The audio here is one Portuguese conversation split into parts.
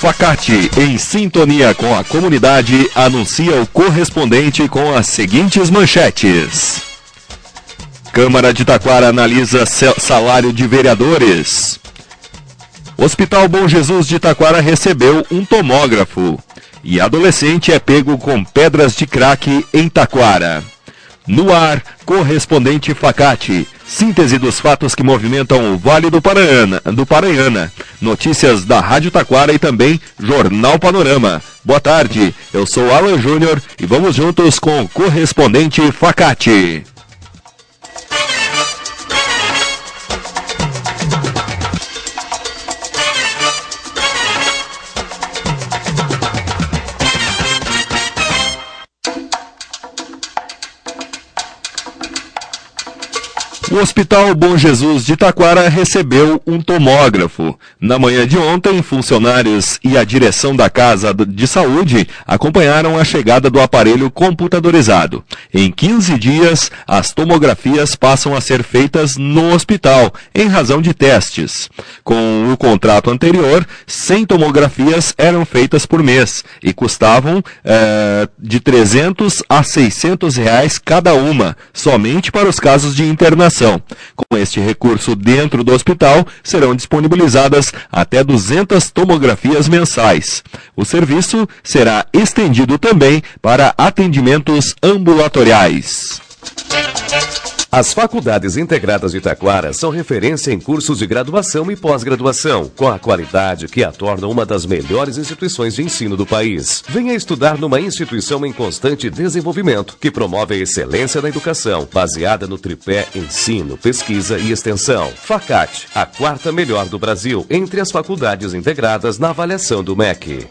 Facate, em sintonia com a comunidade, anuncia o correspondente com as seguintes manchetes. Câmara de Taquara analisa salário de vereadores. Hospital Bom Jesus de Taquara recebeu um tomógrafo. E adolescente é pego com pedras de crack em Taquara. No ar, correspondente Facate. Síntese dos fatos que movimentam o Vale do Paranhana, do Paranhana. Notícias da Rádio Taquara e também Jornal Panorama. Boa tarde, eu sou Alan Júnior e vamos juntos com o correspondente Facate. O Hospital Bom Jesus de Taquara recebeu um tomógrafo. Na manhã de ontem, funcionários e a direção da Casa de Saúde acompanharam a chegada do aparelho computadorizado. Em 15 dias, as tomografias passam a ser feitas no hospital, em razão de testes. Com o contrato anterior, 100 tomografias eram feitas por mês e custavam é, de 300 a 600 reais cada uma, somente para os casos de internação com este recurso dentro do hospital, serão disponibilizadas até 200 tomografias mensais. O serviço será estendido também para atendimentos ambulatoriais. As faculdades integradas de Taquara são referência em cursos de graduação e pós-graduação, com a qualidade que a torna uma das melhores instituições de ensino do país. Venha estudar numa instituição em constante desenvolvimento, que promove a excelência na educação, baseada no tripé ensino, pesquisa e extensão. Facate, a quarta melhor do Brasil entre as faculdades integradas na avaliação do MEC.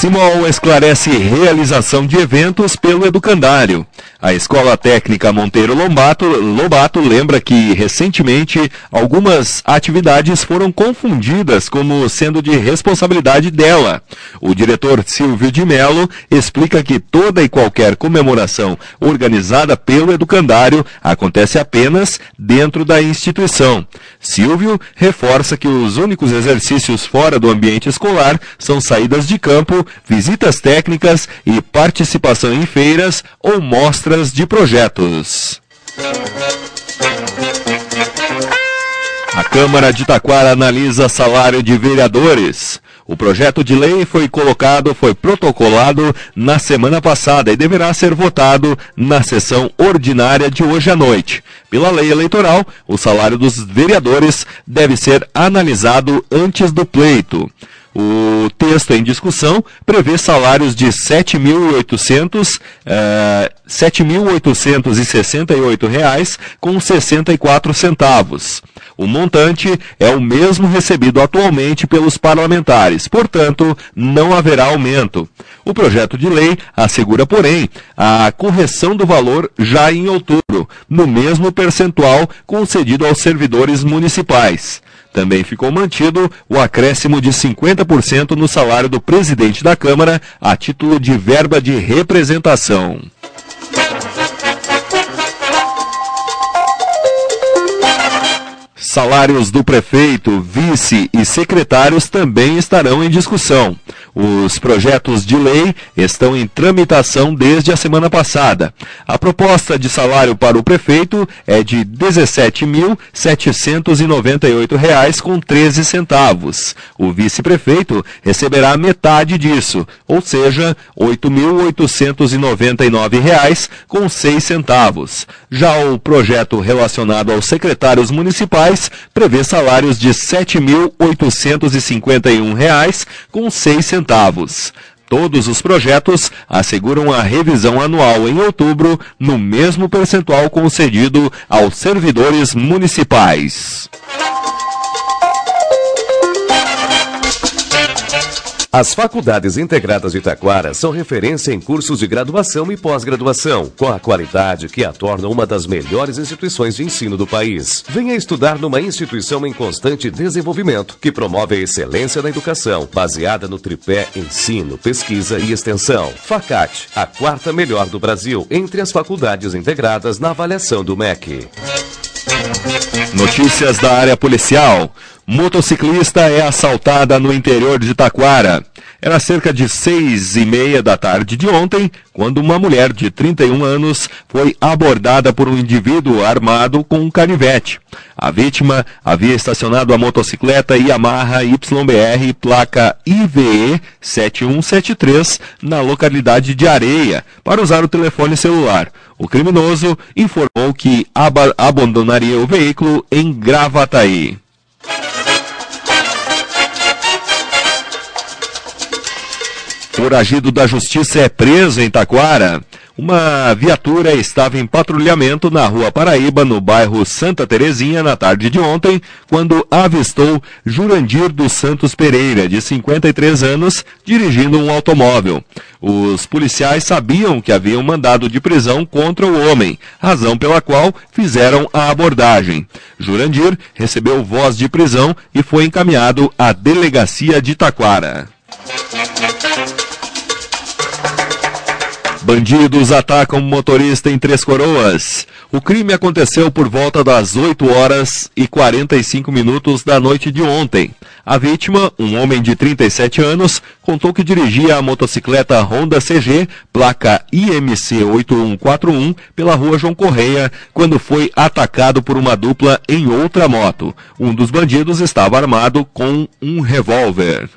Simol esclarece realização de eventos pelo educandário. A Escola Técnica Monteiro Lobato, Lobato lembra que, recentemente, algumas atividades foram confundidas como sendo de responsabilidade dela. O diretor Silvio de Mello explica que toda e qualquer comemoração organizada pelo educandário acontece apenas dentro da instituição. Silvio reforça que os únicos exercícios fora do ambiente escolar são saídas de campo, visitas técnicas e participação em feiras ou mostras de projetos. A Câmara de Taquara analisa salário de vereadores. O projeto de lei foi colocado, foi protocolado na semana passada e deverá ser votado na sessão ordinária de hoje à noite. Pela lei eleitoral, o salário dos vereadores deve ser analisado antes do pleito. O texto em discussão prevê salários de R$ 7.800, uh, 7.868 reais com 64 centavos. O montante é o mesmo recebido atualmente pelos parlamentares, portanto, não haverá aumento. O projeto de lei assegura, porém, a correção do valor já em outubro, no mesmo percentual concedido aos servidores municipais. Também ficou mantido o acréscimo de 50% no salário do presidente da Câmara a título de verba de representação. Salários do prefeito, vice e secretários também estarão em discussão. Os projetos de lei estão em tramitação desde a semana passada. A proposta de salário para o prefeito é de R$ 17.798,13 com 13 centavos. O vice-prefeito receberá metade disso, ou seja, R$ 8.899,00 com 6 centavos. Já o projeto relacionado aos secretários municipais prevê salários de R$ 7.851,00 com 6 centavos centavos. Todos os projetos asseguram a revisão anual em outubro no mesmo percentual concedido aos servidores municipais. As faculdades integradas de Taquara são referência em cursos de graduação e pós-graduação, com a qualidade que a torna uma das melhores instituições de ensino do país. Venha estudar numa instituição em constante desenvolvimento, que promove a excelência na educação, baseada no tripé ensino, pesquisa e extensão. Facate, a quarta melhor do Brasil entre as faculdades integradas na avaliação do MEC. Notícias da área policial. Motociclista é assaltada no interior de Taquara. Era cerca de seis e meia da tarde de ontem, quando uma mulher de 31 anos foi abordada por um indivíduo armado com um canivete. A vítima havia estacionado a motocicleta Yamaha YBR placa IVE 7173 na localidade de Areia para usar o telefone celular. O criminoso informou que ab abandonaria o veículo em Gravataí. Foragido da Justiça é preso em Taquara. Uma viatura estava em patrulhamento na Rua Paraíba, no bairro Santa Terezinha, na tarde de ontem, quando avistou Jurandir dos Santos Pereira, de 53 anos, dirigindo um automóvel. Os policiais sabiam que havia um mandado de prisão contra o homem, razão pela qual fizeram a abordagem. Jurandir recebeu voz de prisão e foi encaminhado à delegacia de Taquara. Bandidos atacam motorista em Três Coroas. O crime aconteceu por volta das 8 horas e 45 minutos da noite de ontem. A vítima, um homem de 37 anos, contou que dirigia a motocicleta Honda CG, placa IMC 8141, pela rua João Correia, quando foi atacado por uma dupla em outra moto. Um dos bandidos estava armado com um revólver.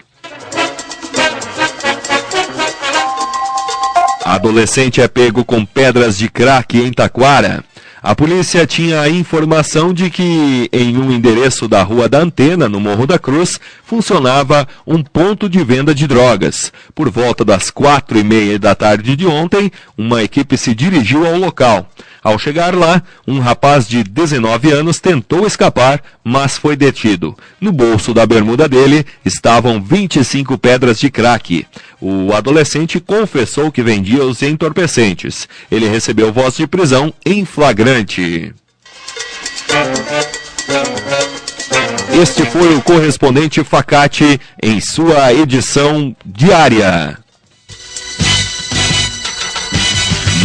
Adolescente é pego com pedras de crack em Taquara. A polícia tinha a informação de que em um endereço da Rua da Antena, no Morro da Cruz, funcionava um ponto de venda de drogas. Por volta das quatro e meia da tarde de ontem, uma equipe se dirigiu ao local. Ao chegar lá, um rapaz de 19 anos tentou escapar, mas foi detido. No bolso da bermuda dele estavam 25 pedras de crack. O adolescente confessou que vendia os entorpecentes. Ele recebeu voz de prisão em flagrante. Este foi o correspondente Facate em sua edição diária.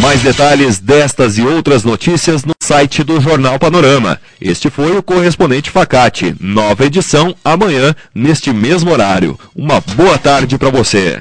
Mais detalhes destas e outras notícias no site do Jornal Panorama. Este foi o correspondente Facate. Nova edição amanhã, neste mesmo horário. Uma boa tarde para você.